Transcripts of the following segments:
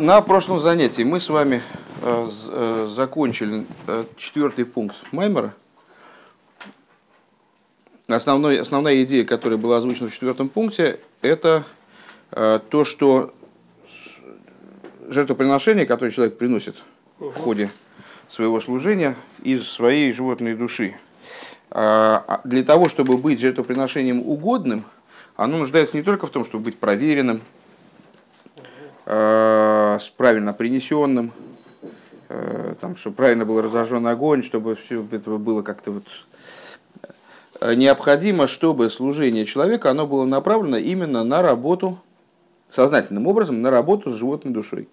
На прошлом занятии мы с вами э, э, закончили э, четвертый пункт Маймера. Основной, основная идея, которая была озвучена в четвертом пункте, это то, что жертвоприношение, которое человек приносит в ходе своего служения из своей животной души, а для того, чтобы быть жертвоприношением угодным, оно нуждается не только в том, чтобы быть проверенным, с правильно принесенным, э, там, чтобы правильно был разожжен огонь, чтобы все это было как-то вот э, необходимо, чтобы служение человека оно было направлено именно на работу, сознательным образом, на работу с животной душой.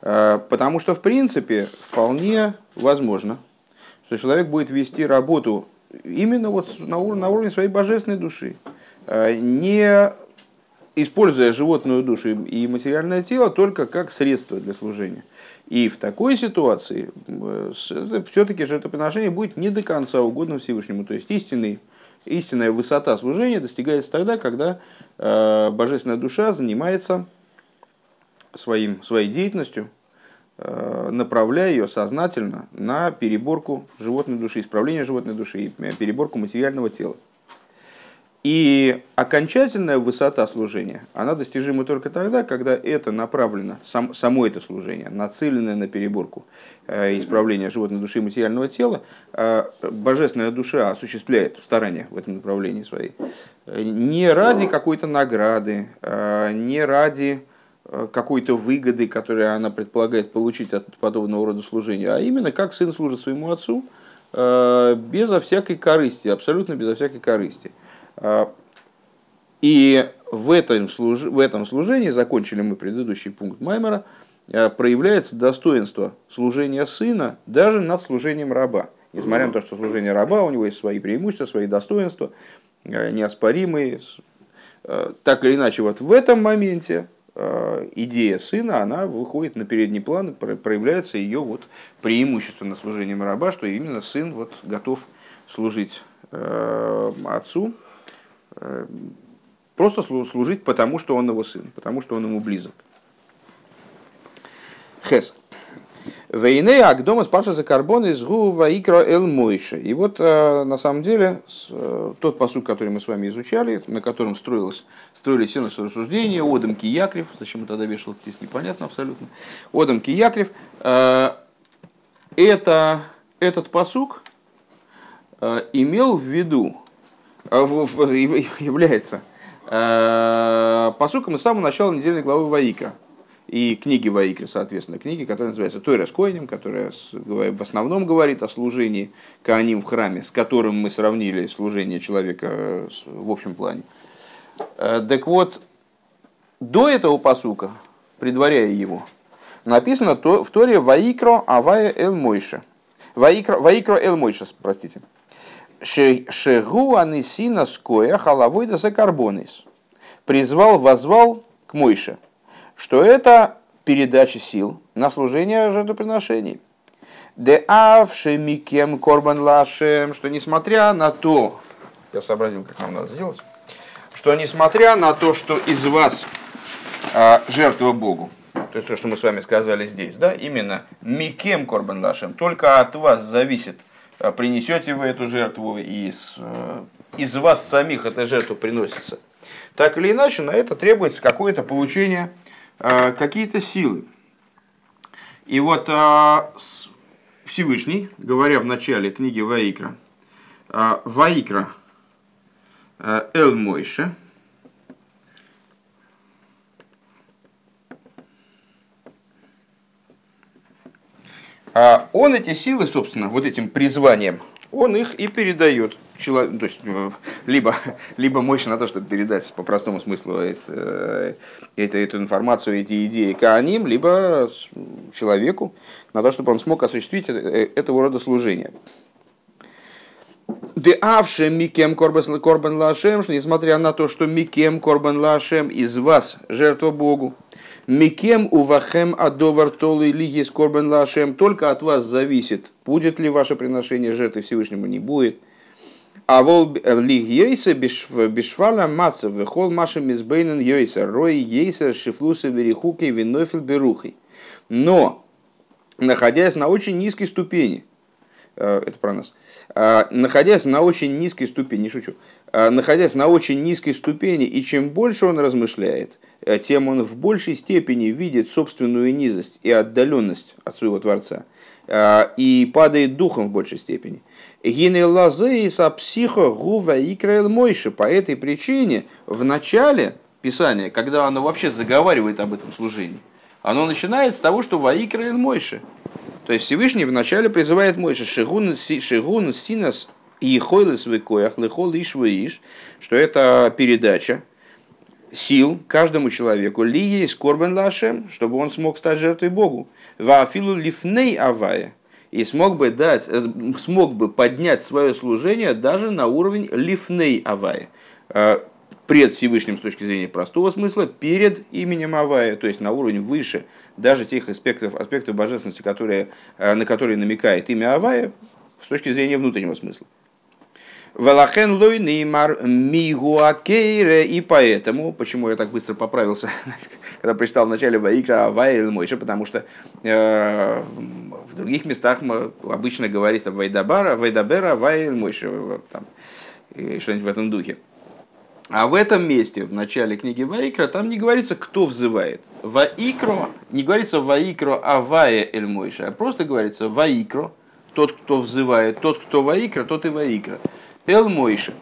Потому что, в принципе, вполне возможно, что человек будет вести работу именно вот на уровне, на уровне своей божественной души, не используя животную душу и материальное тело только как средство для служения. И в такой ситуации э, все-таки жертвоприношение будет не до конца угодно Всевышнему. То есть истинный, истинная высота служения достигается тогда, когда э, божественная душа занимается своим, своей деятельностью, э, направляя ее сознательно на переборку животной души, исправление животной души и переборку материального тела. И окончательная высота служения, она достижима только тогда, когда это направлено, сам, само это служение, нацеленное на переборку э, исправления животной души и материального тела, э, божественная душа осуществляет старания в этом направлении свои. Э, не ради какой-то награды, э, не ради э, какой-то выгоды, которую она предполагает получить от подобного рода служения, а именно как сын служит своему отцу, э, безо всякой корысти, абсолютно безо всякой корысти. И в этом, служ... в этом служении, закончили мы предыдущий пункт Маймера, а, проявляется достоинство служения сына даже над служением раба. Несмотря на то, что служение раба, у него есть свои преимущества, свои достоинства, а, неоспоримые. Так или иначе, вот в этом моменте идея сына, она выходит на передний план, проявляется ее вот преимущество над служением раба, что именно сын вот готов служить отцу, Просто служить потому, что он его сын, потому что он ему близок. Хес. Вейне Агдома спарша за карбон из Гува Икро Эл Мойша. И вот э, на самом деле э, тот посуд, который мы с вами изучали, на котором строилось, строились все наши рассуждения, Одам Киякрев, зачем это тогда вешал здесь, непонятно абсолютно. Одам Киякрев, э, это, этот посук имел в виду является э, посуком из самого начала недельной главы Ваика и книги Ваикры, соответственно, книги, которая называется Тойра с Коинем, которая в основном говорит о служении Кааним в храме, с которым мы сравнили служение человека в общем плане. Э, так вот, до этого посука, предваряя его, написано в Торе Ваикро Авая Эл Мойша. Ваикро, Ваикро Эл Мойша, простите. Шегу анисина скоя халавой да карбонис. Призвал, возвал к Мойше, что это передача сил на служение жертвоприношений. Де авши микем корбан лашем, что несмотря на то, я сообразил, как нам надо сделать, что несмотря на то, что из вас а, жертва Богу, то есть то, что мы с вами сказали здесь, да, именно микем корбан лашем, только от вас зависит принесете вы эту жертву, и из, э, из вас самих эта жертва приносится. Так или иначе, на это требуется какое-то получение, э, какие-то силы. И вот э, Всевышний, говоря в начале книги Ваикра, Ваикра Эл Мойше, А он эти силы, собственно, вот этим призванием, он их и передает. Человек, то есть, э, либо, либо мощно на то, чтобы передать по простому смыслу э, эту, эту информацию, эти идеи Кааним, либо человеку на то, чтобы он смог осуществить э, этого рода служение. Де авше микем корбан лашем, несмотря на то, что микем корбан лашем из вас жертва Богу, Микем увахем адовар толы лиги скорбен лашем. Только от вас зависит, будет ли ваше приношение жертвы Всевышнему, не будет. А вол лиг ейса бешвала маца вехол машем избейнен ейса рой ейса шифлуса верихуки винофил берухой. Но, находясь на очень низкой ступени, э, это про нас, э, находясь на очень низкой ступени, не шучу, э, находясь на очень низкой ступени, и чем больше он размышляет, тем он в большей степени видит собственную низость и отдаленность от своего Творца, и падает духом в большей степени. Гины лазеиса психо гува икраэл мойши. По этой причине в начале Писания, когда оно вообще заговаривает об этом служении, оно начинает с того, что Ваикраэл Мойши. То есть Всевышний вначале призывает Мойши Шигун, Шигун Синас и Хойлес Векоях, Лехол Иш Иш, что это передача сил каждому человеку, ли есть корбен лашем, чтобы он смог стать жертвой Богу. Вафилу лифней авая. И смог бы дать, э, смог бы поднять свое служение даже на уровень лифней авая э, пред Всевышним с точки зрения простого смысла, перед именем Авая, то есть на уровень выше даже тех аспектов, аспектов божественности, которые, э, на которые намекает имя Авая, с точки зрения внутреннего смысла. Валахен лой неймар мигуакейре. И поэтому, почему я так быстро поправился, когда прочитал в начале Ваикра Авая Мойша, потому что э, в других местах мы обычно говорится Вайдабара, Вайдабера, Авая Мойша, там, что-нибудь в этом духе. А в этом месте, в начале книги Ваикра, там не говорится, кто взывает. Ваикро, не говорится Ваикро Авая Эль Мойша, а просто говорится Ваикро, тот, кто взывает, тот, кто Ваикра, тот и Ваикра. Эл Мойша.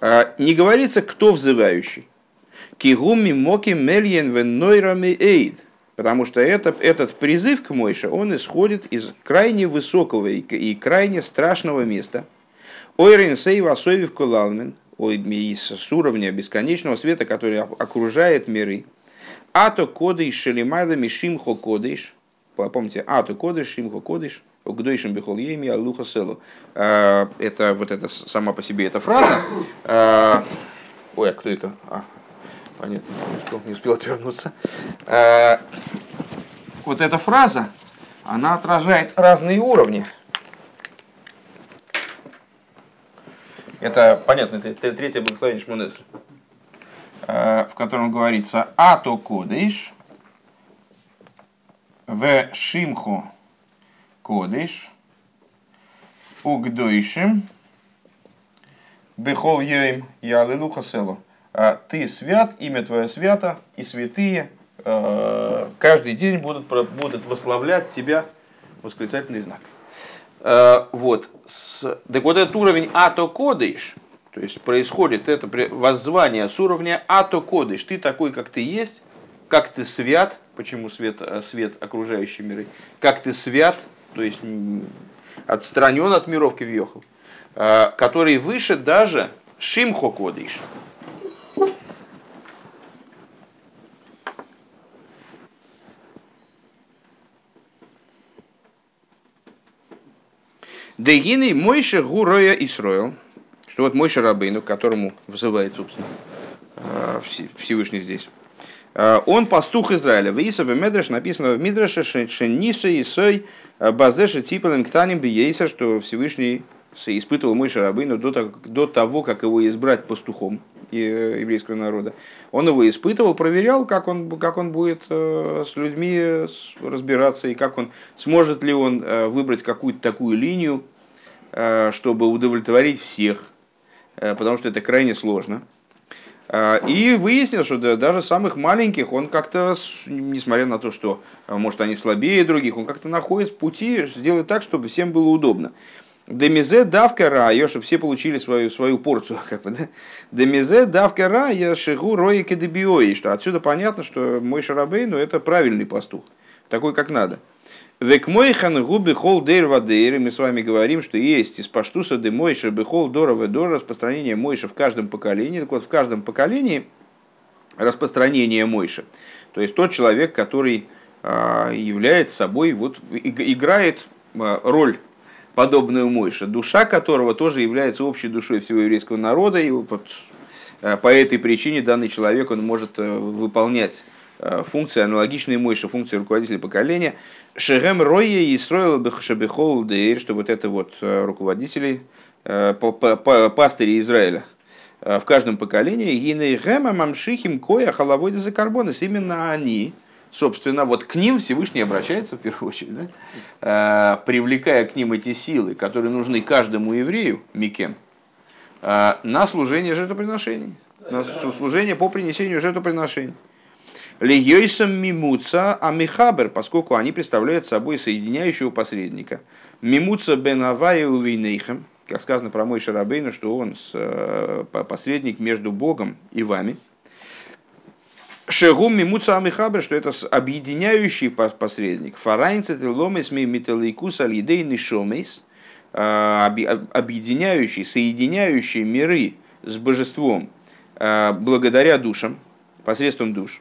А, не говорится, кто взывающий. Кигуми моки мельен венойрами эйд. Потому что это, этот призыв к Мойше, он исходит из крайне высокого и, и крайне страшного места. Ойрен сейва асовив кулалмен – с уровня бесконечного света, который окружает миры. Ато кодыш шелимайда мишимхо кодыш. Помните, ато кодыш, шимхо кодыш. Угдойшим бихол еми алуха селу. А, это вот это сама по себе эта фраза. А, ой, а кто это? А, понятно, не успел, не успел отвернуться. А, вот эта фраза, она отражает разные уровни. Это, понятно, это третье благословение Шмонесра, э, в котором говорится «Ато кодыш, в шимху кодыш, угдойшим, бехол йоим ялилу хаселу». «А ты свят, имя твое свято, и святые э, каждый день будут, будут восславлять тебя восклицательный знак. Э, вот. Так вот этот уровень ато кодыш, то есть происходит это воззвание с уровня ато кодыш. Ты такой, как ты есть, как ты свят, почему свет, э, свет окружающей миры, как ты свят, то есть отстранен от миров Кивьехал, э, который выше даже Шимхо Кодыш. Дегины Мойша Гуроя Исроил, что вот Мойша Рабейну, к которому вызывает, собственно, э, Всевышний здесь, он пастух Израиля. В Исабе Медреш написано в Мидреше Шениса Исой э, Базеша Типалем Ктаним Биейса, что Всевышний испытывал Мойша Рабейну до, того, как его избрать пастухом еврейского народа. Он его испытывал, проверял, как он, как он будет с людьми разбираться и как он сможет ли он выбрать какую-то такую линию, Э, чтобы удовлетворить всех, э, потому что это крайне сложно. Э, и выяснилось, что даже самых маленьких он как-то, несмотря на то, что, может, они слабее других, он как-то находит пути сделать так, чтобы всем было удобно. Демизе давка рая, чтобы все получили свою, свою порцию. Как бы, да? Демизе давка рая шигу рои кедебиои. Что отсюда понятно, что мой шарабей, ну, это правильный пастух. Такой, как надо. Век мой хан губи хол дейр вадейр. Мы с вами говорим, что есть из паштуса де мойша бехол дора ведор распространение мойша в каждом поколении. Так вот, в каждом поколении распространение мойша. То есть тот человек, который а, является собой, вот, играет а, роль подобную Мойше, душа которого тоже является общей душой всего еврейского народа, и вот а, по этой причине данный человек он может выполнять функции, аналогичные Мойше, функции руководителя поколения, Шерем Ройе и строил Шабихол Дейр, что вот это вот э, руководители пастыри Израиля в каждом поколении, гинейгема мамшихим коя халавойда за именно они, собственно, вот к ним Всевышний обращается в первую очередь, да? привлекая к ним эти силы, которые нужны каждому еврею, Микем, на служение жертвоприношений, на служение по принесению жертвоприношений. Легейсом мимуца амихабер, поскольку они представляют собой соединяющего посредника. Мимуца бен Авая увейнейхем, как сказано про мой Шарабейну, что он э, посредник между Богом и вами. Шегум мимуца амихабер, что это объединяющий посредник. Фарайнцет и ломес ми металликус алидейный шомейс, э, объединяющий, соединяющий миры с божеством э, благодаря душам, посредством душ.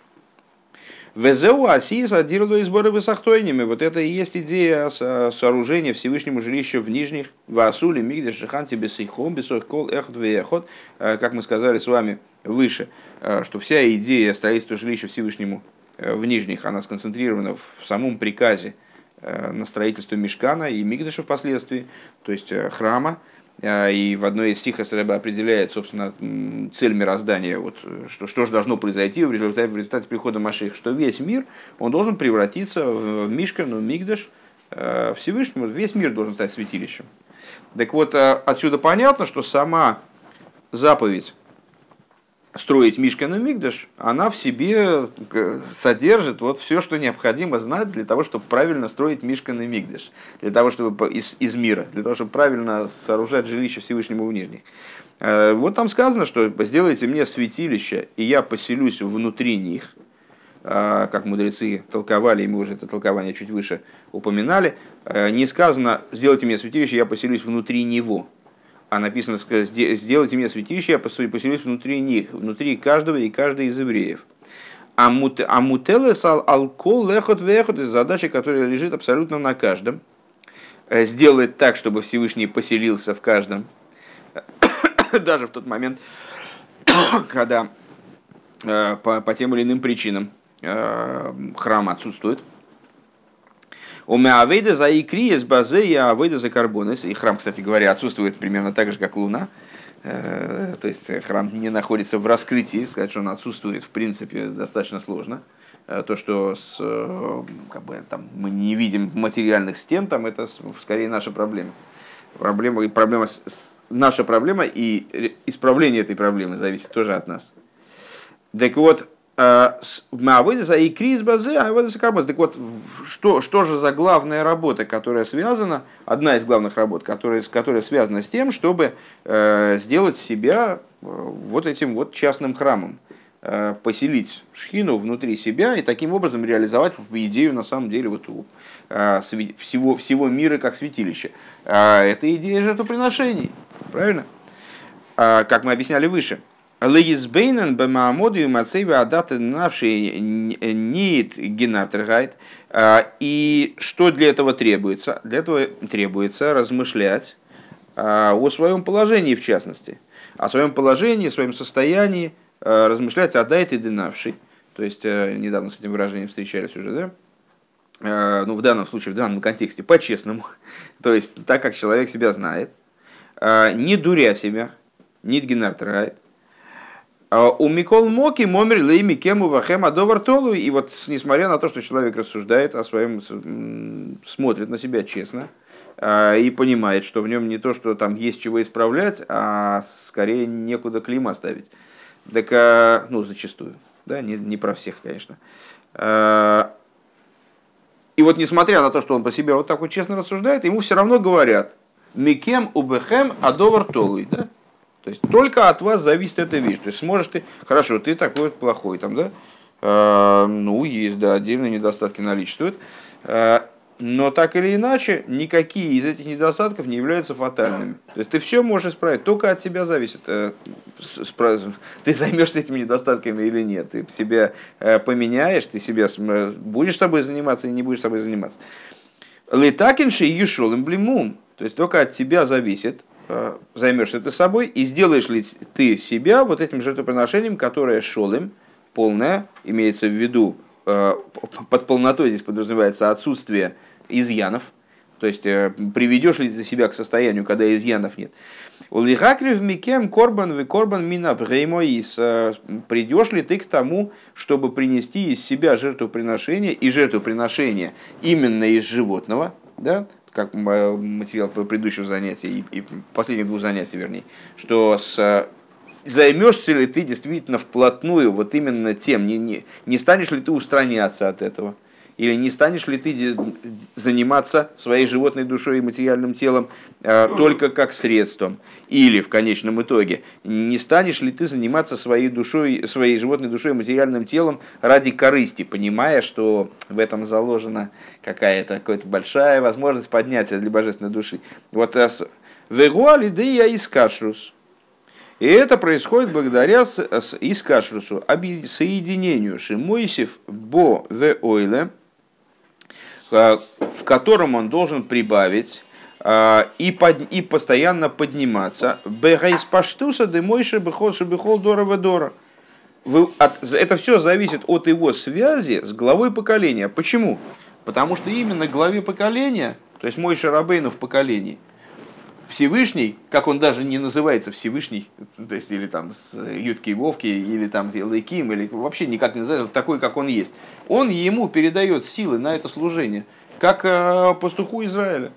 Везеу асиса дирлу и сборы высохтойнями. Вот это и есть идея сооружения Всевышнему жилища в нижних Васуле, Мигде, Шиханте, Бесейхом, Бесойхкол, Эхот, Веехот. Э, как мы сказали с вами выше, э, что вся идея строительства жилища Всевышнему э, в нижних, она сконцентрирована в самом приказе на строительство Мешкана и Мигдаша впоследствии, то есть храма, и в одной из стихов Рэба определяет, собственно, цель мироздания, вот, что, что же должно произойти в результате, в результате прихода Маших, что весь мир, он должен превратиться в Мишкану, Мигдаш, э, Всевышнему, весь мир должен стать святилищем. Так вот, э, отсюда понятно, что сама заповедь строить Мишкин и Мигдаш, она в себе э, содержит вот все, что необходимо знать для того, чтобы правильно строить Мишкин и Мигдаш, для того, чтобы из, из мира, для того, чтобы правильно сооружать жилище Всевышнему в Нижних. Э, вот там сказано, что сделайте мне святилище, и я поселюсь внутри них, э, как мудрецы толковали, и мы уже это толкование чуть выше упоминали, не сказано, сделайте мне святилище, я поселюсь внутри него а написано, сделайте мне святилище, я поселюсь внутри них, внутри каждого и каждой из евреев. А мутелес алкол лехот вехот, это задача, которая лежит абсолютно на каждом. Э, сделать так, чтобы Всевышний поселился в каждом. Даже в тот момент, когда э, по, по тем или иным причинам э, храм отсутствует. У Меавейда за икри с базы и Авейда за карбонес. И храм, кстати говоря, отсутствует примерно так же, как Луна. Э, то есть храм не находится в раскрытии, сказать, что он отсутствует, в принципе, достаточно сложно. Э, то, что с, э, как бы, там, мы не видим материальных стен, там, это скорее наша проблема. Проблема, проблема, наша проблема и исправление этой проблемы зависит тоже от нас. Так вот, Мавыдеса и Крис Базе, а Авыдеса Карбоз. Так вот, что, что же за главная работа, которая связана, одна из главных работ, которая, которая связана с тем, чтобы э, сделать себя э, вот этим вот частным храмом, э, поселить шхину внутри себя и таким образом реализовать идею, на самом деле, вот, э, всего, всего мира как святилище. Э, это идея жертвоприношений, правильно? Э, как мы объясняли выше – Легизбейнен бемаамоду мацейва адаты навший нит генартергайт. А, и что для этого требуется? Для этого требуется размышлять а, о своем положении, в частности. О своем положении, о своем состоянии, а, размышлять о дайте дынавший. То есть, недавно с этим выражением встречались уже, да? Ну, в данном случае, в данном контексте, по-честному. То есть, так как человек себя знает, не дуря себя, нит генартергайт, а у Микол Моки Момер Лейми Кему Вахема Довар Толу. И вот несмотря на то, что человек рассуждает о своем, смотрит на себя честно а, и понимает, что в нем не то, что там есть чего исправлять, а скорее некуда клима ставить. Так, а, ну, зачастую, да, не, не про всех, конечно. И вот несмотря на то, что он по себе вот так вот честно рассуждает, ему все равно говорят, Микем убехем адовар толуй, да? То есть только от вас зависит эта вещь. То есть сможешь ты, хорошо, ты такой вот плохой, там, да? Э, ну, есть, да, отдельные недостатки наличествуют. Э, но так или иначе, никакие из этих недостатков не являются фатальными. То есть ты все можешь исправить, только от тебя зависит, э, ты займешься этими недостатками или нет. Ты себя э, поменяешь, ты себя будешь собой заниматься или не будешь собой заниматься. Летакинши и юшол эмблемум. То есть только от тебя зависит, Э, займешься ты собой и сделаешь ли ты себя вот этим жертвоприношением, которое шолым, полное, имеется в виду, э, под полнотой здесь подразумевается отсутствие изъянов, То есть приведешь ли ты себя к состоянию, когда изъянов нет. Улихакрив микем корбан вы корбан мина бреймоис. Придешь ли ты к тому, чтобы принести из себя жертвоприношение и жертвоприношение именно из животного, да, как материал предыдущего занятия и, и последних двух занятий, вернее, что с займешься ли ты действительно вплотную вот именно тем, не, не, не станешь ли ты устраняться от этого, или не станешь ли ты заниматься своей животной душой и материальным телом э, только как средством? Или в конечном итоге, не станешь ли ты заниматься своей, душой, своей животной душой и материальным телом ради корысти, понимая, что в этом заложена какая-то какая большая возможность поднятия для божественной души? Вот Вегуали да я искашрус. И это происходит благодаря искашрусу, соединению Шимойсев бо ве ойле – Э, в котором он должен прибавить э, и, под, и постоянно подниматься. Бегайс паштуса демойши бехол шебехол дора дора. Это все зависит от его связи с главой поколения. Почему? Потому что именно главе поколения, то есть мой Шарабейну в поколении – Всевышний, как он даже не называется Всевышний, то есть или там с Ютки и Вовки, или там Лейким, или вообще никак не называется, такой, как он есть, он ему передает силы на это служение, как э, пастуху Израиля.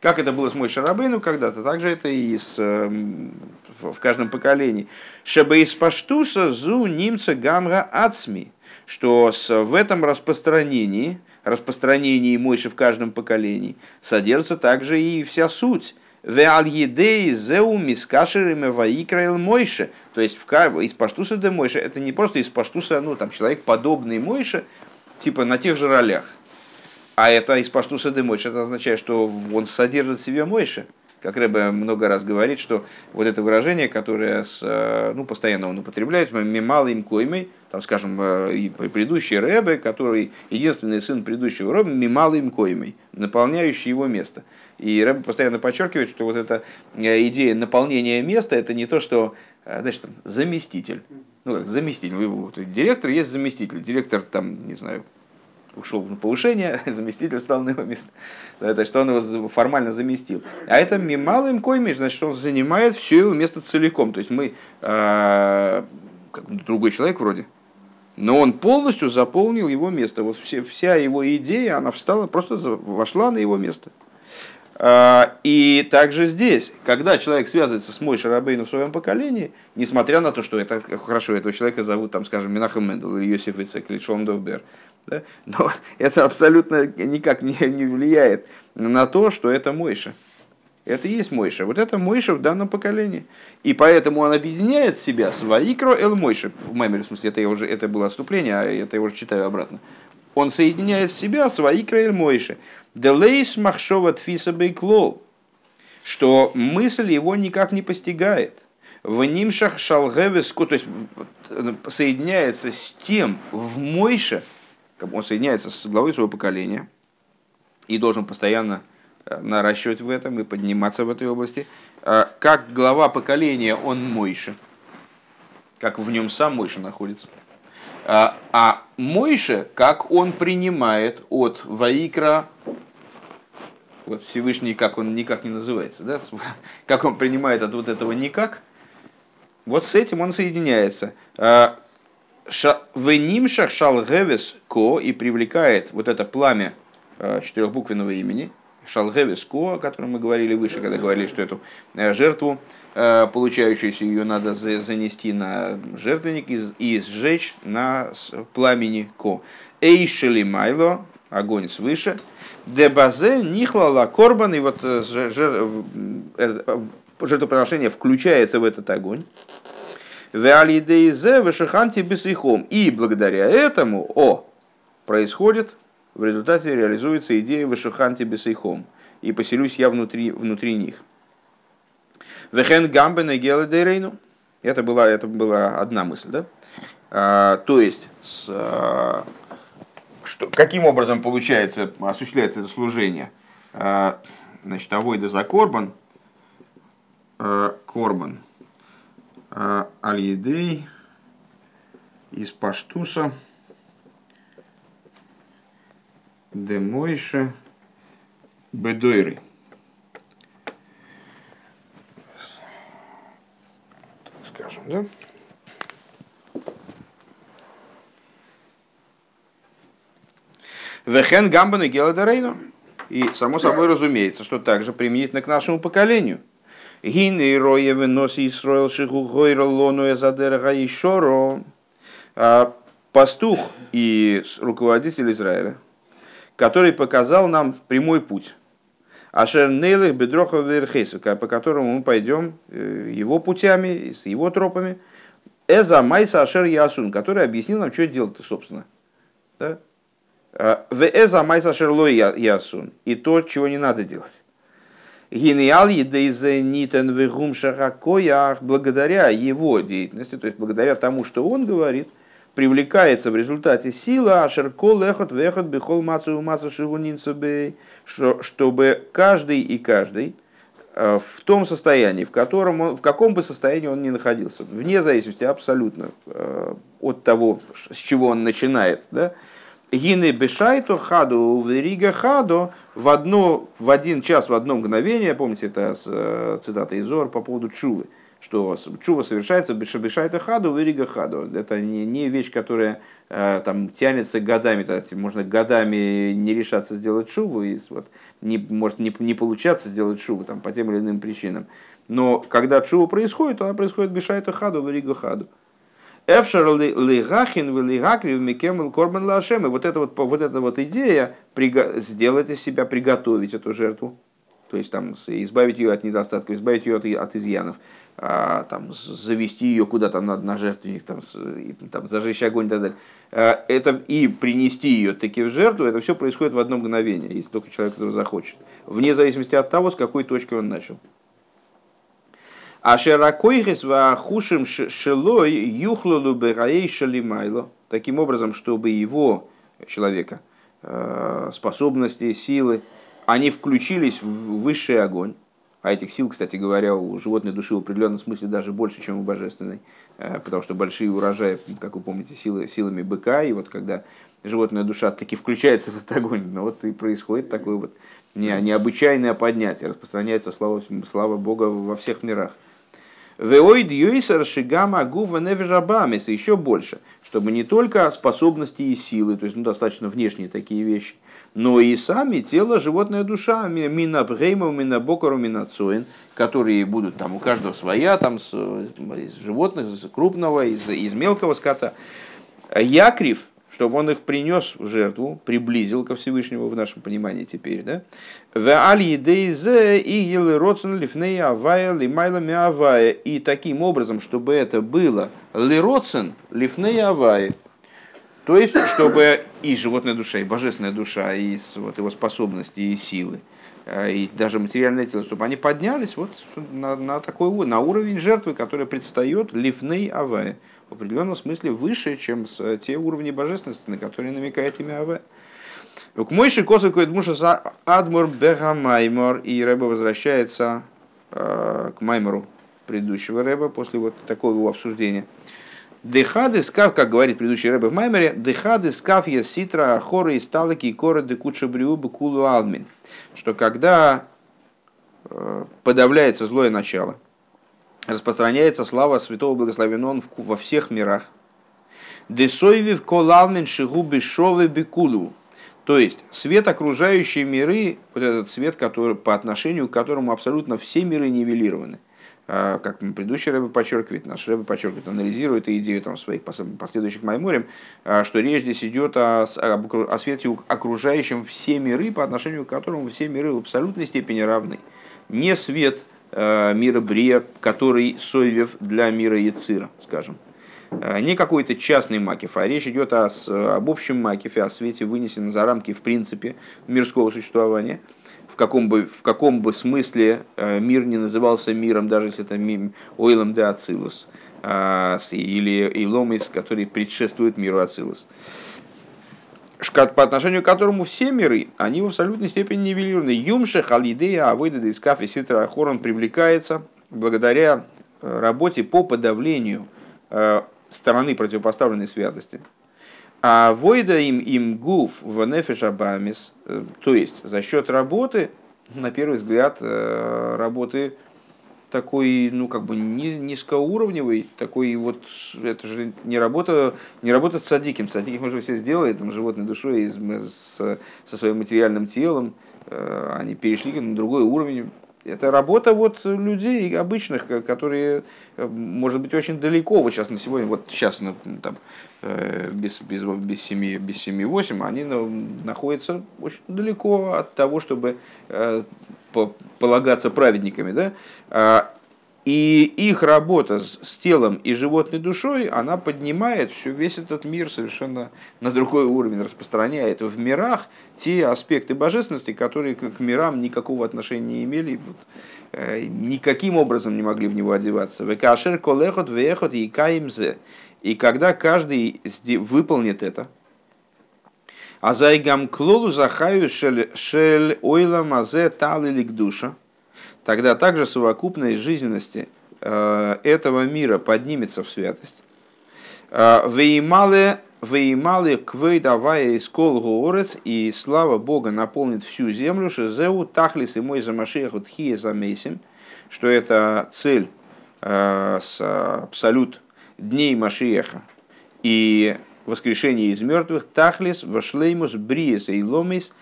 Как это было с Мой Шарабейну когда-то, так же это и с, эм, в каждом поколении. Шабейс паштуса зу немца гамра ацми, что в этом распространении, распространении Мойши в каждом поколении, содержится также и вся суть – Веальедей зеу мискашерами ваикраил мойше. То есть в, из паштуса де мойше. Это не просто из паштуса, ну там человек подобный мойше, типа на тех же ролях. А это из паштуса де мойше. Это означает, что он содержит в себе мойше. Как Рэбе много раз говорит, что вот это выражение, которое с, э, ну, постоянно он употребляет, мималым коймой, там, скажем, э, и предыдущий Рэбе, который единственный сын предыдущего Рэбе, мималым коймой, наполняющий его место. И Рэбе постоянно подчеркивает, что вот эта э, идея наполнения места, это не то, что значит, там, заместитель. Ну, как заместитель. Директор есть заместитель. Директор, там, не знаю, ушел на повышение, заместитель стал на его место. Это что он его формально заместил. А это мималым коймиш, значит, он занимает все его место целиком. То есть мы, э, как другой человек вроде, но он полностью заполнил его место. Вот все, вся его идея, она встала, просто вошла на его место. А, и также здесь, когда человек связывается с Мой Шарабейну в своем поколении, несмотря на то, что это хорошо, этого человека зовут, там, скажем, Минахам Мендел или Йосиф Ицек или Шломдовбер, да? Но это абсолютно никак не, не влияет на то, что это Мойша. Это и есть Мойша. Вот это Мойша в данном поколении. И поэтому он объединяет себя с Ваикро Эл Мойша. В Маймере, в смысле, это, я уже, это было отступление, а это я уже читаю обратно. Он соединяет себя с Ваикро Эл Мойша. Делейс Махшова Тфиса Бейклол. Что мысль его никак не постигает. В нимшах шалгевеску, то есть соединяется с тем в Мойше, он соединяется с главой своего поколения и должен постоянно э, наращивать в этом и подниматься в этой области. А как глава поколения он Мойша, как в нем сам Мойша находится. А, Мойша, как он принимает от Ваикра, вот Всевышний, как он никак не называется, да? как он принимает от вот этого никак, вот с этим он соединяется. А, Венимшах шалгевес ко и привлекает вот это пламя э, четырехбуквенного имени, шалгевес ко, о котором мы говорили выше, когда говорили, что эту э, жертву, э, получающуюся, ее надо занести на жертвенник и сжечь на пламени ко. Эйшели майло, огонь свыше, дебазе нихлала корбан, и вот жертвоприношение включается в этот огонь. Веалидейзе вешиханти бесихом. И благодаря этому, о, происходит, в результате реализуется идея вешиханти бесихом. И поселюсь я внутри, внутри них. Вехен гамбен и. Это была, это была одна мысль, да? А, то есть, с, а, что, каким образом получается, осуществляется это служение? А, значит, авойда за корбан, а, корбан – Аль-Едей из Бедойры. Скажем, да? Вехен гамбан и геладарейну. И, само собой, разумеется, что также применительно к нашему поколению. Гин и роя выноси и строил шиху гойра лону эзадерга и шоро. А, пастух и руководитель Израиля, который показал нам прямой путь. Ашер нейлых бедроха верхейса, по которому мы пойдем э, его путями, с его тропами. Эза майса ашер ясун, который объяснил нам, что делать-то, собственно. Да? А, в эза майса ашер лой ясун. И то, чего не надо делать. Гениал нитен вегум шахакоях, благодаря его деятельности, то есть благодаря тому, что он говорит, привлекается в результате сила, ашеркол эхот вехот бихол мацу мацу шигунинцу чтобы каждый и каждый э, в том состоянии, в, котором он, в каком бы состоянии он ни находился, вне зависимости абсолютно э, от того, с чего он начинает, да, Гины бешайто хаду верига хаду в, одно, в один час, в одно мгновение, помните, это э, цитата из Зор по поводу чувы, что чува совершается бешайта хаду, верига хаду. Это не, не вещь, которая э, там тянется годами, так, можно годами не решаться сделать шубу, и вот, не, может не, не получаться сделать шубу там, по тем или иным причинам. Но когда чува происходит, она происходит бешайта хаду, верига хаду. Эфшер лигахин в микемл корбан лашем. И вот эта вот, вот эта вот идея сделать из себя, приготовить эту жертву. То есть там избавить ее от недостатков, избавить ее от, от изъянов а, там, завести ее куда-то надо на жертвенник, там, и, там, зажечь огонь и так далее. А, это, и принести ее таки в жертву, это все происходит в одно мгновение, если только человек этого захочет. Вне зависимости от того, с какой точки он начал. А широкойхес хушим шелой юхлулу бераей шалимайло. Таким образом, чтобы его, человека, а, способности, силы, они включились в высший огонь. А этих сил, кстати говоря, у животной души в определенном смысле даже больше, чем у божественной. Э, потому что большие урожаи, как вы помните, силы, силами быка. И вот когда животная душа таки включается в этот огонь, ну вот и происходит такое вот необычайное поднятие. Распространяется слава, слава Бога во всех мирах. Веоид юисар шигама гува невежабамис, еще больше, чтобы не только способности и силы, то есть ну, достаточно внешние такие вещи, но и сами тело, животная душа, мина бгейма, мина бокару, мина цоин, которые будут там у каждого своя, там с, из животных, из крупного, из, из мелкого скота. Якрив, чтобы он их принес в жертву, приблизил ко Всевышнему в нашем понимании теперь, да? И таким образом, чтобы это было лироцен лифней авая, то есть, чтобы и животная душа, и божественная душа, и вот его способности, и силы, и даже материальное тело, чтобы они поднялись вот на, на такой на уровень жертвы, который предстает лифней авая в определенном смысле выше, чем с, те уровни божественности, на которые намекает имя Аве. К мойши косу муша адмур бегамаймор, и Рэба возвращается э, к маймору предыдущего Рэба после вот такого обсуждения. Дехады скав, как говорит предыдущий Рэбе в Маймере, дехады скав я ситра хоры и сталаки и коры декуча бриубы кулу алмин. Что когда э, подавляется злое начало – распространяется слава святого благословен во всех мирах. Десойвив колалмен шигубы шовы бекулу. То есть свет окружающие миры, вот этот свет, который, по отношению к которому абсолютно все миры нивелированы. А, как предыдущий Рэбе подчеркивает, наш Рэбе подчеркивает, анализирует идею там, своих последующих Майморем, а, что речь здесь идет о, о свете окружающем все миры, по отношению к которому все миры в абсолютной степени равны. Не свет – Э, мира Брия, который Сойвев для мира Яцира, скажем. Не какой-то частный макиф, а речь идет о, об общем макифе, о свете, вынесенном за рамки, в принципе, мирского существования. Каком бы, в каком бы смысле э, мир не назывался миром, даже если это Ойлом де Ацилус, или Иломис, который предшествует миру Ацилус по отношению к которому все миры, они в абсолютной степени нивелированы. Юмше, халидея, авойда, дискаф и ситра хорон привлекается благодаря э, работе по подавлению э, стороны противопоставленной святости. А войда им им гуф в нефешабамис, то есть за счет работы, на первый взгляд, работы такой, ну, как бы низкоуровневый, такой вот, это же не работа, не работа с садиким. Садиким уже все сделали, там, животной душой, из, с, со своим материальным телом, э, они перешли на другой уровень. Это работа вот людей обычных, которые, э, может быть, очень далеко, вот сейчас на сегодня, вот сейчас ну, там, э, без, без, без 7, без 7-8, они находятся очень далеко от того, чтобы полагаться праведниками, да, а, и их работа с телом и животной душой, она поднимает все, весь этот мир совершенно на другой уровень, распространяет в мирах те аспекты божественности, которые к мирам никакого отношения не имели, вот, э, никаким образом не могли в него одеваться. Векашер колехот вехот и каимзе. И когда каждый выполнит это, а зайгам клолу захаю шель ойла мазе талилик душа. Тогда также совокупность жизненности э, этого мира поднимется в святость. Э, Веймале Веймалы квей давая из горец и слава Бога наполнит всю землю, шезеу тахлис и мой замашех от хия замесим, что это цель э, с абсолют дней Машиеха и воскрешение из мертвых, тахлис, вашлеймус, бриес и ломис,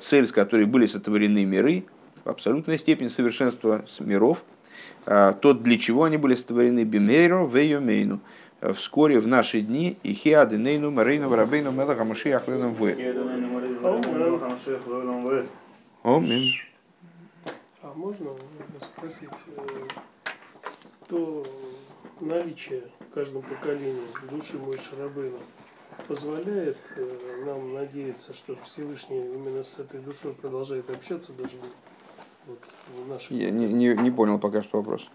цель, с которой были сотворены миры, абсолютная степень совершенства миров, э, тот, для чего они были сотворены, бимейро, вейомейну, э, вскоре в наши дни, и хиады нейну, марейну, варабейну, мелаха, машиях, леном вы. Амин. А можно спросить, то наличие в каждом поколении души мой Шарабейна позволяет э, нам надеяться, что Всевышний именно с этой душой продолжает общаться даже вот, в нашем... Я не, не, не понял пока что вопрос.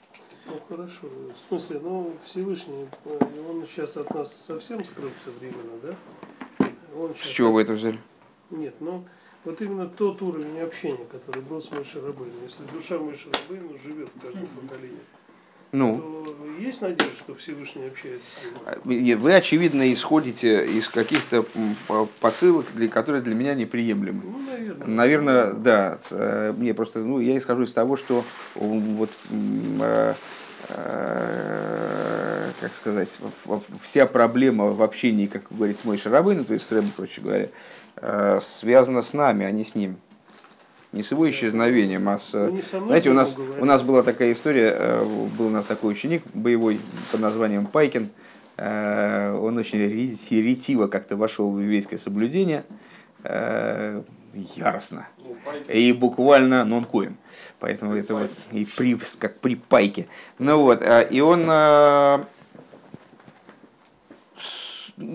Ну хорошо. В смысле, ну Всевышний, э, он сейчас от нас совсем скрылся временно, да? Он с чего вы это взяли? Нет, ну вот именно тот уровень общения, который был с Мойшей Рабыном. Если душа Мойши Рабына живет в каждом поколении, ну. есть надежда, что Всевышний общается с ним? Вы, очевидно, исходите из каких-то посылок, для, которые для меня неприемлемы. Ну, наверное. Наверное, да. Э, мне просто, ну, я исхожу из того, что вот э, э, как сказать, вся проблема в общении, как говорит с Мой Шарабын, то есть с Рэбом, проще говоря, связана с нами, а не с ним не с его исчезновением, а с... Ну, знаете, у нас, у нас была такая история, э, был у нас такой ученик боевой под названием Пайкин, э, он очень ретиво как-то вошел в еврейское соблюдение, э, яростно. Ну, и буквально, ну он коин. Поэтому это вот и при, как при пайке. Ну вот, и он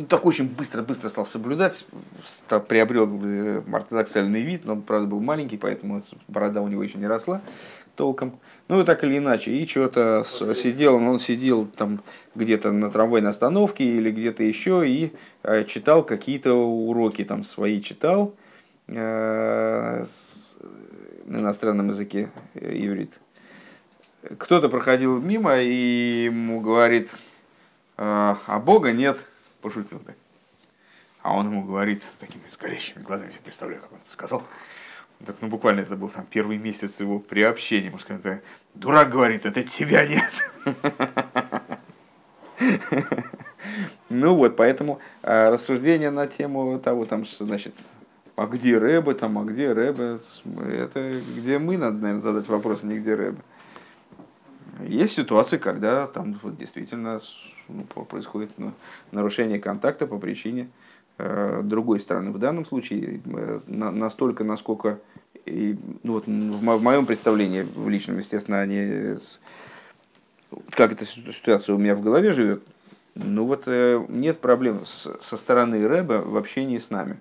так очень быстро-быстро стал соблюдать, стал, приобрел э, ортодоксальный вид, но он, правда, был маленький, поэтому борода у него еще не росла толком. Ну и так или иначе, и что-то сидел, он сидел там где-то на трамвайной остановке или где-то еще и э, читал какие-то уроки там свои читал э, на иностранном языке иврит. Кто-то проходил мимо и ему говорит, а Бога нет пошутил так. А он ему говорит с такими горящими глазами, я представляю, как он это сказал. Так, ну, буквально это был там первый месяц его приобщения. Может, это дурак говорит, это тебя нет. Ну вот, поэтому а, рассуждение на тему того, там, значит, а где Рэбе, там, а где Рэбе, это где мы надо, наверное, задать вопрос, а не где Рэбе. Есть ситуации, когда там вот, действительно ну, происходит ну, нарушение контакта по причине э, другой стороны. В данном случае э, на, настолько, насколько, и, ну, вот, в, в моем представлении, в личном, естественно, они, как эта ситуация у меня в голове живет, ну вот э, нет проблем с, со стороны Рэба в общении с нами.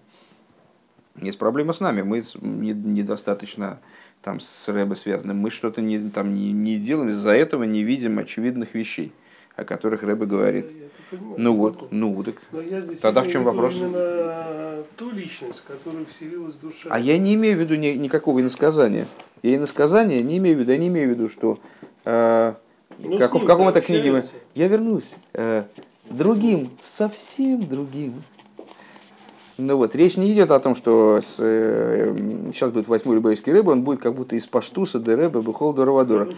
Есть проблема с нами, мы недостаточно там с Рэбе связаны, мы что-то не, там, не, не делаем, из-за этого не видим очевидных вещей о которых Рэбе говорит. Ну вот, ну так. Тогда в чем вопрос? Ту личность, которую вселилась душа. А я не имею в виду ни, никакого иносказания. Я иносказания не имею в виду, я не имею в виду, что э, ну, как, в каком-то книге мы... Я вернусь. Э, другим, совсем другим. Ну вот, речь не идет о том, что с, э, сейчас будет восьмой любавийский рыба, он будет как будто из паштуса до рыба бухол до равадора.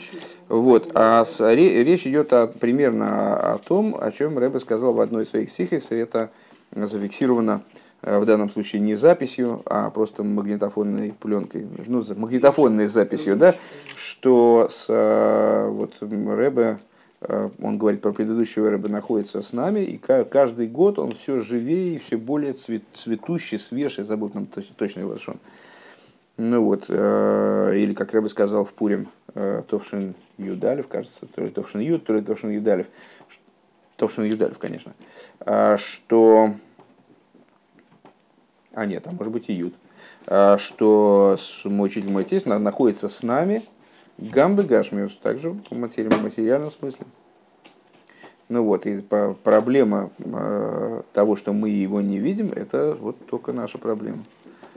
Вот, а с, ре, речь идет о, примерно о том, о чем Рэбе сказал в одной из своих сихис, и это зафиксировано э, в данном случае не записью, а просто магнитофонной пленкой, ну, магнитофонной записью, да, что с, э, вот, Рэбе он говорит про предыдущего рыба, находится с нами, и каждый год он все живее и все более цвет, цветущий, свежий, забыл там точный лошон. Ну вот, э, или как Рэбе сказал в Пурим, э, Товшин Юдалев, кажется, то ли Товшин Юд, то ли Товшин Юдалев, Товшин Юдалев, конечно, что... А нет, а может быть и Юд. Что мой учитель, мой отец находится с нами, Гамбы Гашмиус, также в материальном смысле. Ну вот, и проблема э, того, что мы его не видим, это вот только наша проблема.